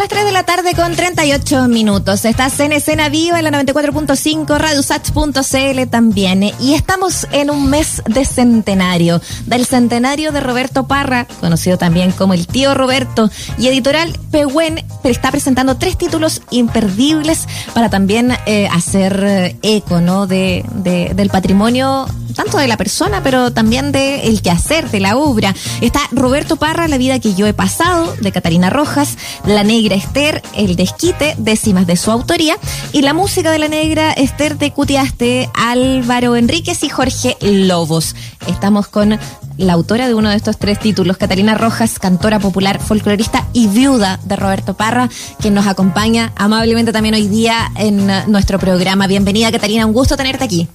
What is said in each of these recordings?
las 3 de la tarde con 38 minutos. Estás en escena viva en la 94.5, radiosats.cl también. Y estamos en un mes de centenario, del centenario de Roberto Parra, conocido también como el tío Roberto. Y Editorial Pehuen está presentando tres títulos imperdibles para también eh, hacer eh, eco ¿no? de, de, del patrimonio, tanto de la persona, pero también de el quehacer, de la obra. Está Roberto Parra, La vida que yo he pasado, de Catalina Rojas, La Negra Esther, El Desquite, décimas de su autoría, y la música de La Negra Esther de Cutiaste, Álvaro Enríquez y Jorge Lobos. Estamos con la autora de uno de estos tres títulos, Catalina Rojas, cantora popular, folclorista y viuda de Roberto Parra, que nos acompaña amablemente también hoy día en nuestro programa. Bienvenida, Catalina, un gusto tenerte aquí.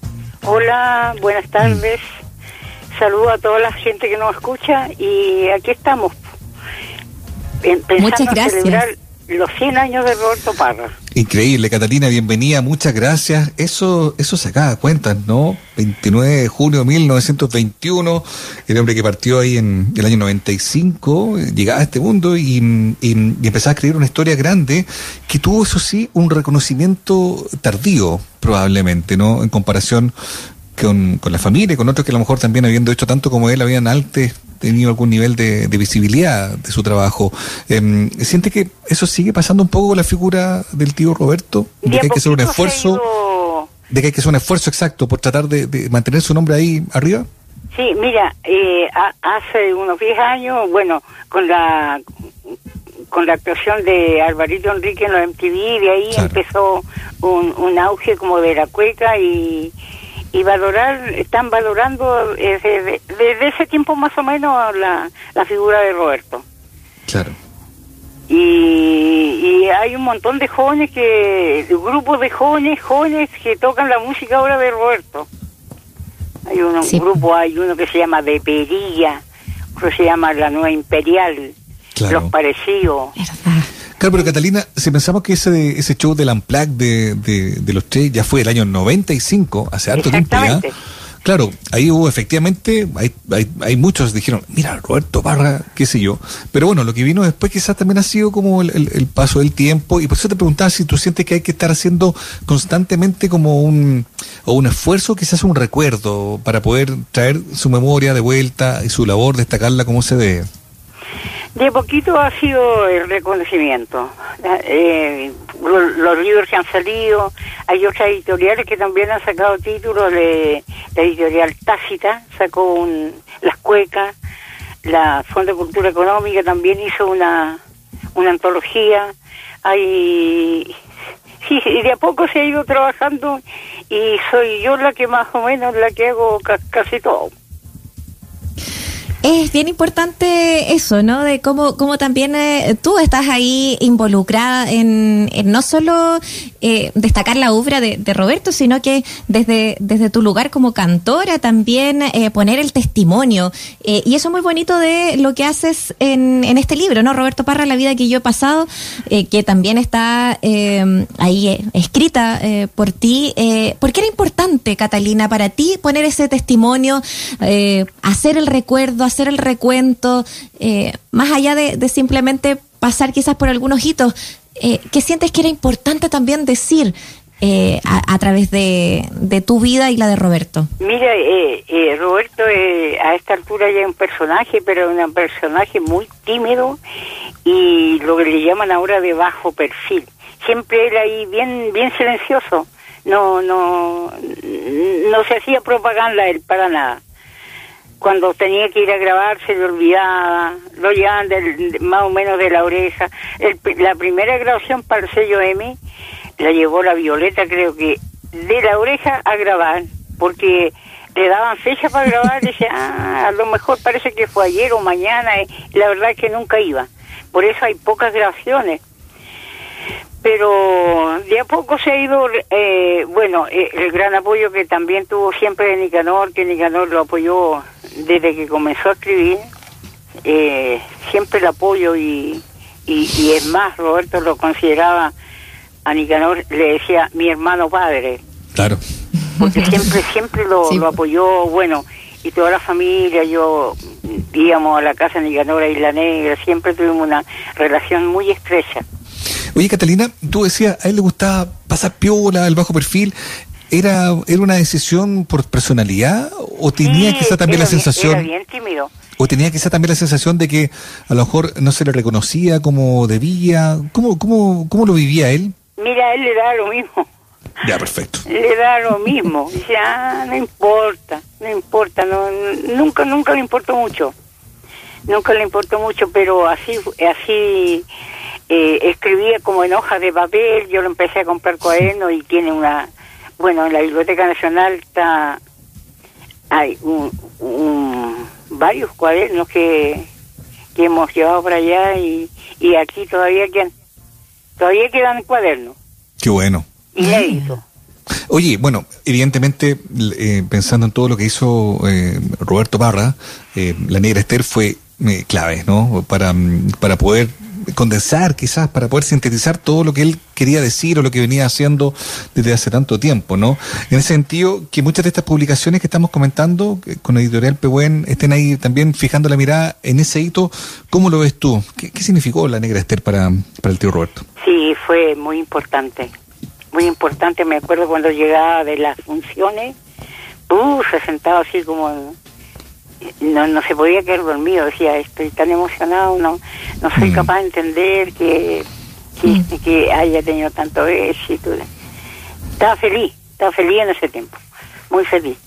Hola, buenas tardes. Saludo a toda la gente que nos escucha y aquí estamos. Muchas gracias los 100 años de Roberto Parra. Increíble, Catalina, bienvenida, muchas gracias. Eso eso se acaba cuentas, ¿no? 29 de junio de 1921, el hombre que partió ahí en el año 95, llegaba a este mundo y, y, empezaba a escribir una historia grande que tuvo, eso sí, un reconocimiento tardío, probablemente, ¿no? En comparación con, con la familia y con otros que a lo mejor también habiendo hecho tanto como él habían antes tenido algún nivel de, visibilidad de su trabajo. Eh, ¿Siente que eso sigue pasando un poco con la figura del tío Roberto? De, que hay que hacer un esfuerzo, de que hay que hacer un esfuerzo exacto por tratar de, mantener su nombre ahí arriba. Sí, mira, eh, hace unos 10 años, bueno, con la con la actuación de Alvarito Enrique en los MTV, de ahí empezó un, un auge como de la cueca y, y valorar, están valorando desde, desde, ese tiempo más o menos la, la figura de Roberto. Claro. Y, y, hay un montón de jóvenes que, grupos de jóvenes, jóvenes que tocan la música ahora de Roberto. Hay un grupo, hay uno que se llama De Perilla, otro se llama La Nueva Imperial, Los Parecidos. Claro, pero Catalina, si pensamos que ese ese show del Unplugged de, de, los tres ya fue el año 95, hace harto tiempo ya. Claro, ahí hubo efectivamente, hay, hay, hay, muchos dijeron, mira, Roberto Barra, qué sé yo. Pero bueno, lo que vino después quizás también ha sido como el, el, paso del tiempo. Y por eso te preguntaba si tú sientes que hay que estar haciendo constantemente como un, o un esfuerzo, quizás un recuerdo, para poder traer su memoria de vuelta y su labor, destacarla como se debe. De poquito ha sido el reconocimiento. Eh, los, libros que han salido, hay otras editoriales que también han sacado títulos la editorial Tácita, sacó un, Las Cuecas, la Fondo de Cultura Económica también hizo una, una antología. Hay sí, de a poco se ha ido trabajando y soy yo la que más o menos la que hago casi todo. Es bien importante eso, ¿no? De cómo, cómo también eh, tú estás ahí involucrada en, no solo eh, destacar la obra de, Roberto, sino que desde, desde tu lugar como cantora también eh, poner el testimonio. y eso es muy bonito de lo que haces en, en este libro, ¿no? Roberto Parra, La vida que yo he pasado, que también está ahí escrita por ti. ¿Por qué era importante, Catalina, para ti poner ese testimonio, hacer el recuerdo, hacer el recuento, eh, más allá de, simplemente pasar quizás por algunos hitos, eh, ¿qué sientes que era importante también decir eh, a, través de, tu vida y la de Roberto? Mira, Roberto a esta altura ya es un personaje, pero un personaje muy tímido y lo que le llaman ahora de bajo perfil. Siempre era ahí bien, bien silencioso. No, no, no se hacía propaganda él para nada cuando tenía que ir a grabar se le olvidaba, lo llevaban más o menos de la oreja. la primera grabación para el sello M la llevó la Violeta, creo que de la oreja a grabar, porque le daban fecha para grabar y decía, ah, a lo mejor parece que fue ayer o mañana, la verdad es que nunca iba. Por eso hay pocas grabaciones pero de a poco se ha ido, eh, bueno, eh, el gran apoyo que también tuvo siempre de Nicanor, que Nicanor lo apoyó desde que comenzó a escribir, eh, siempre el apoyo y, y, es más, Roberto lo consideraba, a Nicanor le decía mi hermano padre. Claro. Porque siempre, siempre lo, lo apoyó, bueno, y toda la familia, yo íbamos a la casa de Nicanor a Isla Negra, siempre tuvimos una relación muy estrecha. Oye, Catalina, tú decías, a él le gustaba pasar piola, el bajo perfil. ¿Era, ¿Era una decisión por personalidad o tenía Sí, quizá también la bien- sensación... Era bien tímido. ¿O tenía quizá también la sensación de que a lo mejor no se le reconocía como debía? ¿Cómo, cómo, cómo lo vivía él? Mira, él le da lo mismo. Ya, perfecto. Le da lo mismo. Dice, ah, no importa, no importa. No, nunca, nunca le importó mucho. Nunca le importó mucho, pero así, así eh, escribía como en hojas de papel. Yo lo empecé a comprar cuadernos y tiene una. Bueno, en la Biblioteca Nacional está. Hay un, un- varios cuadernos que, que hemos llevado para allá y, y aquí todavía quedan. Todavía quedan cuadernos Qué bueno. inéditos. Oye, bueno, evidentemente, eh, pensando en todo lo que hizo eh, Roberto Parra, eh, la negra Esther fue eh, clave, ¿no? Para, para poder condensar, quizás, para poder sintetizar todo lo que él quería decir o lo que venía haciendo desde hace tanto tiempo, ¿no? En ese sentido, que muchas de estas publicaciones que estamos comentando eh, con Editorial Pehuen estén ahí también fijando la mirada en ese hito, ¿cómo lo ves tú? ¿Qué, significó la negra Esther para, para el tío Roberto? Sí, fue muy importante. Muy importante. Me acuerdo cuando llegaba de las funciones, uh, se sentaba así como. No, no se podía quedar dormido. Decía, estoy tan emocionado, no, no soy Mm. capaz de entender que, que, que haya tenido tanto éxito. Estaba feliz, estaba feliz en ese tiempo. Muy feliz.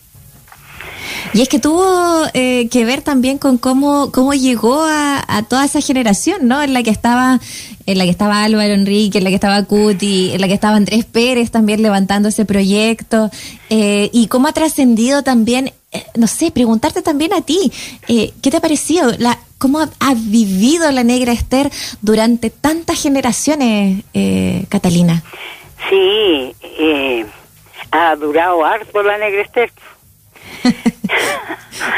Y es que tuvo eh, que ver también con cómo, cómo llegó a, a toda esa generación, ¿no? En la que estaba, en la que estaba Álvaro Enrique, en la que estaba Cuti, en la que estaba Andrés Pérez también levantando ese proyecto, eh, y cómo ha trascendido también, eh, no sé, preguntarte también a ti, eh, ¿qué te ha parecido? La, ¿Cómo ha, ha vivido la negra Esther durante tantas generaciones, eh, Catalina? Sí, eh, ha durado harto la negra Esther.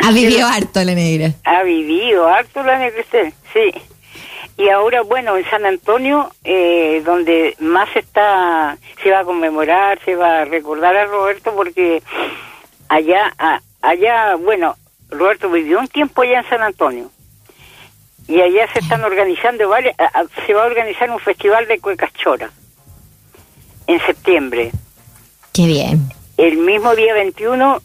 Ha vivido harto la negra. Ha vivido harto la negra Esther, sí. Y ahora, bueno, en San Antonio, eh, donde más está, se va a conmemorar, se va a recordar a Roberto, porque allá, a- allá, bueno, Roberto vivió un tiempo allá en San Antonio. Y allá se están organizando se va a organizar un festival de cuecas chora en septiembre. Qué bien. El mismo día 21,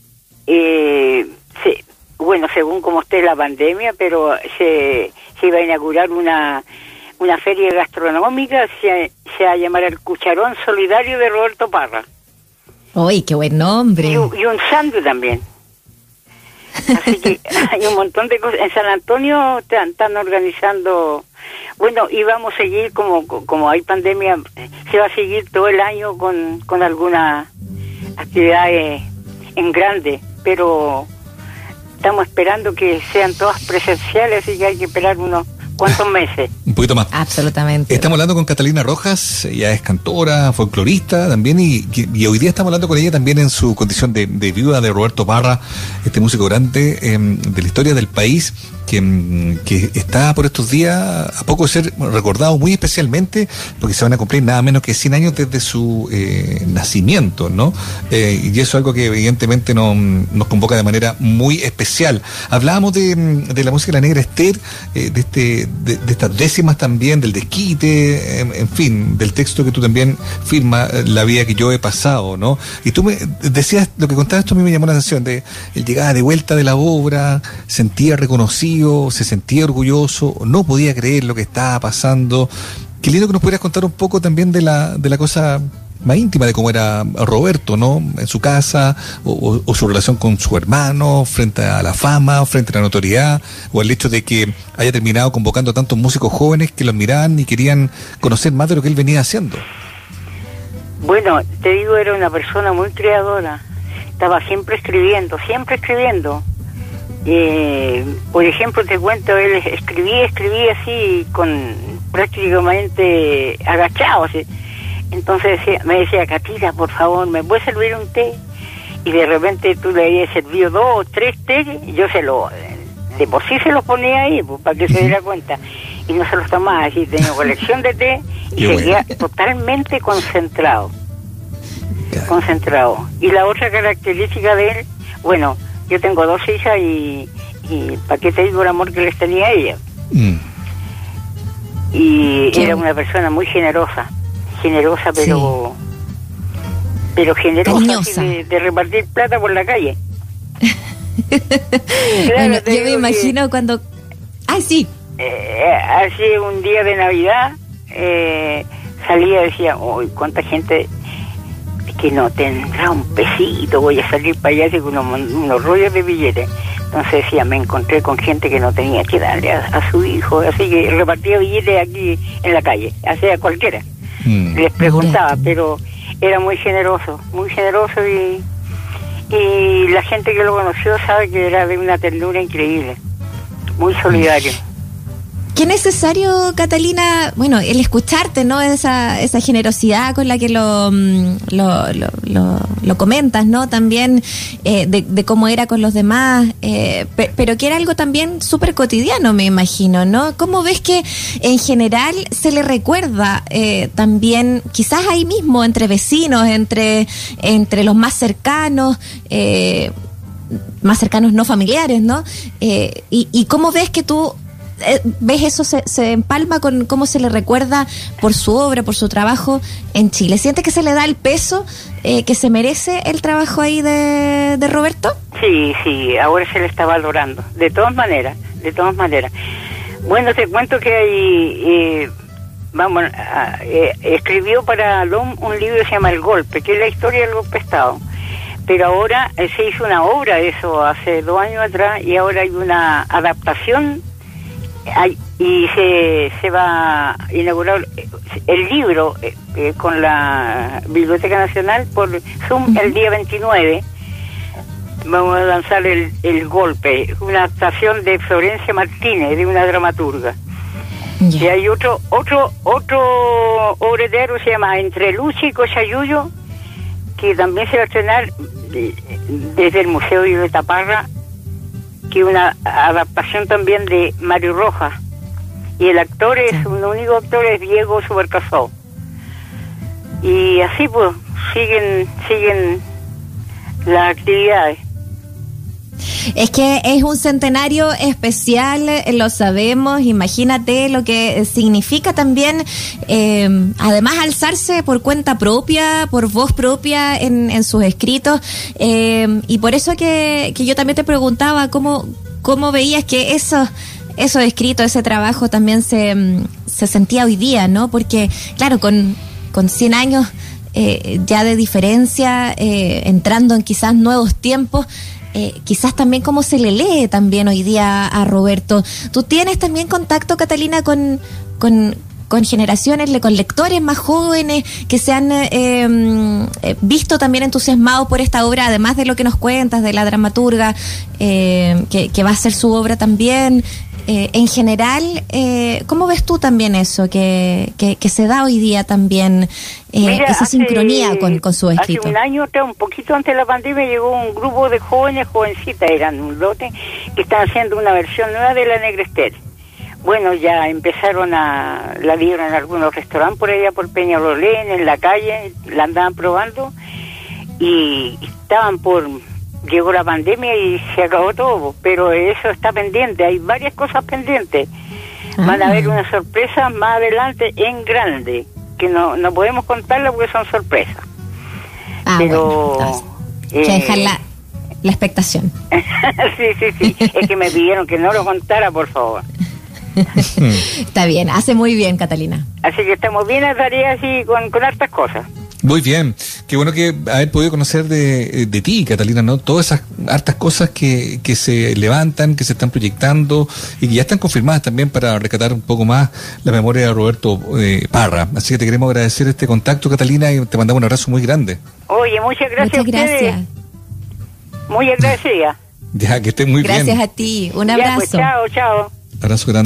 eh, se- bueno, según como esté la pandemia, pero se, se iba a inaugurar una, una feria gastronómica, se, se va a llamar el Cucharón Solidario de Roberto Parra. Uy, qué buen nombre. Y, un- y un sándwich también. Así que hay un montón de cosas. En San Antonio están, están organizando, bueno, y vamos a seguir, como, como hay pandemia, se va a seguir todo el año con, con algunas actividades en grande, pero estamos esperando que sean todas presenciales y que hay que esperar unos cuantos meses. Un poquito más. Absolutamente. Estamos hablando con Catalina Rojas, ella es cantora, folclorista también, y, y hoy día estamos hablando con ella también en su condición de, de viuda de Roberto Parra, este músico grande em, de la historia del país, que, em, que está por estos días a poco de ser recordado muy especialmente, porque se van a cumplir nada menos que 100 años desde su eh, nacimiento, ¿no? Eh, y eso es algo que evidentemente nos, nos convoca de manera muy especial. Hablábamos de, de la música de la negra Esther, eh, de, este, de, estas décimas también, del desquite, en, en fin, del texto que tú también firmas, La vida que yo he pasado, ¿no? Y tú me decías, lo que contabas esto a mí me llamó la atención, de él llegaba de vuelta de la obra, sentía reconocido, se sentía orgulloso, no podía creer lo que estaba pasando. Qué lindo que nos pudieras contar un poco también de la, de la cosa más íntima de cómo era Roberto, ¿no? En su casa, o, o- su relación con su hermano, frente a la fama, frente a la notoriedad, o el hecho de que haya terminado convocando a tantos músicos jóvenes que lo miraban y querían conocer más de lo que él venía haciendo. Bueno, te digo, era una persona muy creadora. Estaba siempre escribiendo, siempre escribiendo. Eh, por ejemplo, te cuento, él escribía, escribía así, con prácticamente agachado. así. Entonces decía- me decía, Catira, por favor, ¿me puedes servir un té? Y de repente tú le habías servido dos o tres té, y yo se lo, de por sí se los ponía ahí, pues, para que se diera cuenta. Y no se los tomaba, así tenía colección de té y bueno. seguía totalmente concentrado concentrado. Y la otra característica de él, bueno, yo tengo dos hijas y, y ¿para qué te digo el amor que les tenía a ella? Mm. y Qué era una persona muy generosa, generosa pero pero generosa así de, de repartir plata por la calle. Claro, bueno, yo me que, imagino cuando... Ah, sí. eh, hace un día de Navidad eh, salía y decía, uy, cuánta gente que no tendrá un pesito, voy a salir para allá con unos, unos rollos de billetes. Entonces decía, me encontré con gente que no tenía que darle a, a su hijo, así que repartía billetes aquí en la calle, hacía cualquiera. Mm. Les preguntaba, pero era muy generoso, muy generoso y, y la gente que lo conoció sabe que era de una ternura increíble, muy solidario. Qué necesario, Catalina, bueno, el escucharte, ¿no? Esa, esa generosidad con la que lo, mm, lo, lo, comentas, ¿no? También eh, de, cómo era con los demás, eh, pe- pero que era algo también súper cotidiano, me imagino, ¿no? ¿Cómo ves que en general se le recuerda eh, también, quizás ahí mismo, entre vecinos, entre, entre los más cercanos, eh, más cercanos no familiares, ¿no? Y, y cómo ves que tú eh, ves eso se, se empalma con cómo se le recuerda por su obra, por su trabajo en Chile. ¿Sientes que se le da el peso eh, que se merece el trabajo ahí de, de Roberto? Sí, sí, ahora se le está valorando, de todas maneras, de todas maneras. Bueno, te cuento que ahí, eh, vamos, a- eh, escribió para LOM un libro que se llama El Golpe, que es la historia del golpe Estado. Pero ahora eh, se hizo una obra de eso hace dos años atrás y ahora hay una adaptación hay- y se, se va a inaugurar eh, el libro eh, eh, con la Biblioteca Nacional por Zoom el día 29 vamos a lanzar el, el golpe, una adaptación de Florencia Martínez, de una dramaturga. Y hay otro, otro, otro obretero se llama Entre Lucha y Cochayuyo, que también se va a estrenar desde el Museo de Taparra, que una adaptación también de Mario Rojas. Y el actor es, Sí. un único actor es Diego Supercasó. Y así pues, siguen, siguen las actividades. Es que es un centenario especial, eh, lo sabemos, imagínate lo que significa también, eh, además alzarse por cuenta propia, por voz propia en, en sus escritos, eh, y por eso que, que yo también te preguntaba cómo, cómo veías que esos, esos escritos, ese trabajo también se, mm, se sentía hoy día, ¿no? Porque, claro, con, con 100 años eh, ya de diferencia, eh, entrando en quizás nuevos tiempos, eh, quizás también cómo se le lee también hoy día a Roberto. ¿Tú tienes también contacto, Catalina, con, con, con generaciones, con lectores más jóvenes que se han eh, eh, visto también entusiasmados por esta obra, además de lo que nos cuentas, de la dramaturga, eh, que, que va a ser su obra también? Eh, en general, eh, ¿cómo ves tú también eso que, que, que se da hoy día también, eh, Mira, esa hace- sincronía con, con su escrito? Hace un año, un poquito antes de la pandemia, llegó un grupo de jóvenes, jovencitas, eran un lote, que están haciendo una versión nueva de La Negrester. Bueno, ya empezaron a, la vieron en algunos restaurantes por allá, por Peñalolén, en la calle, la andaban probando y estaban por... Llegó la pandemia y se acabó todo, pero eso está pendiente, hay varias cosas pendientes. Van a Ah. haber unas sorpresas más adelante en grande, que no, no podemos contarlas porque son sorpresas. Ah, pero... bueno, entonces, hay que eh, dejar la, la expectación. sí, sí, sí. Es que me pidieron que no lo contara, por favor. Está bien, hace muy bien, Catalina. Así que estamos bien a tarea así con, con hartas cosas. Muy bien, qué bueno que haber podido conocer de, de ti, Catalina, ¿no? Todas esas hartas cosas que, que se levantan, que se están proyectando y que ya están confirmadas también para rescatar un poco más la memoria de Roberto eh, Parra. Así que te queremos agradecer este contacto, Catalina, y te mandamos un abrazo muy grande. Oye, muchas gracias Muchas a ustedes. gracias. Muy agradecida. Ya, que estés muy Gracias bien. a ti. Un Ya, pues, abrazo. chao, chao. Abrazo grande.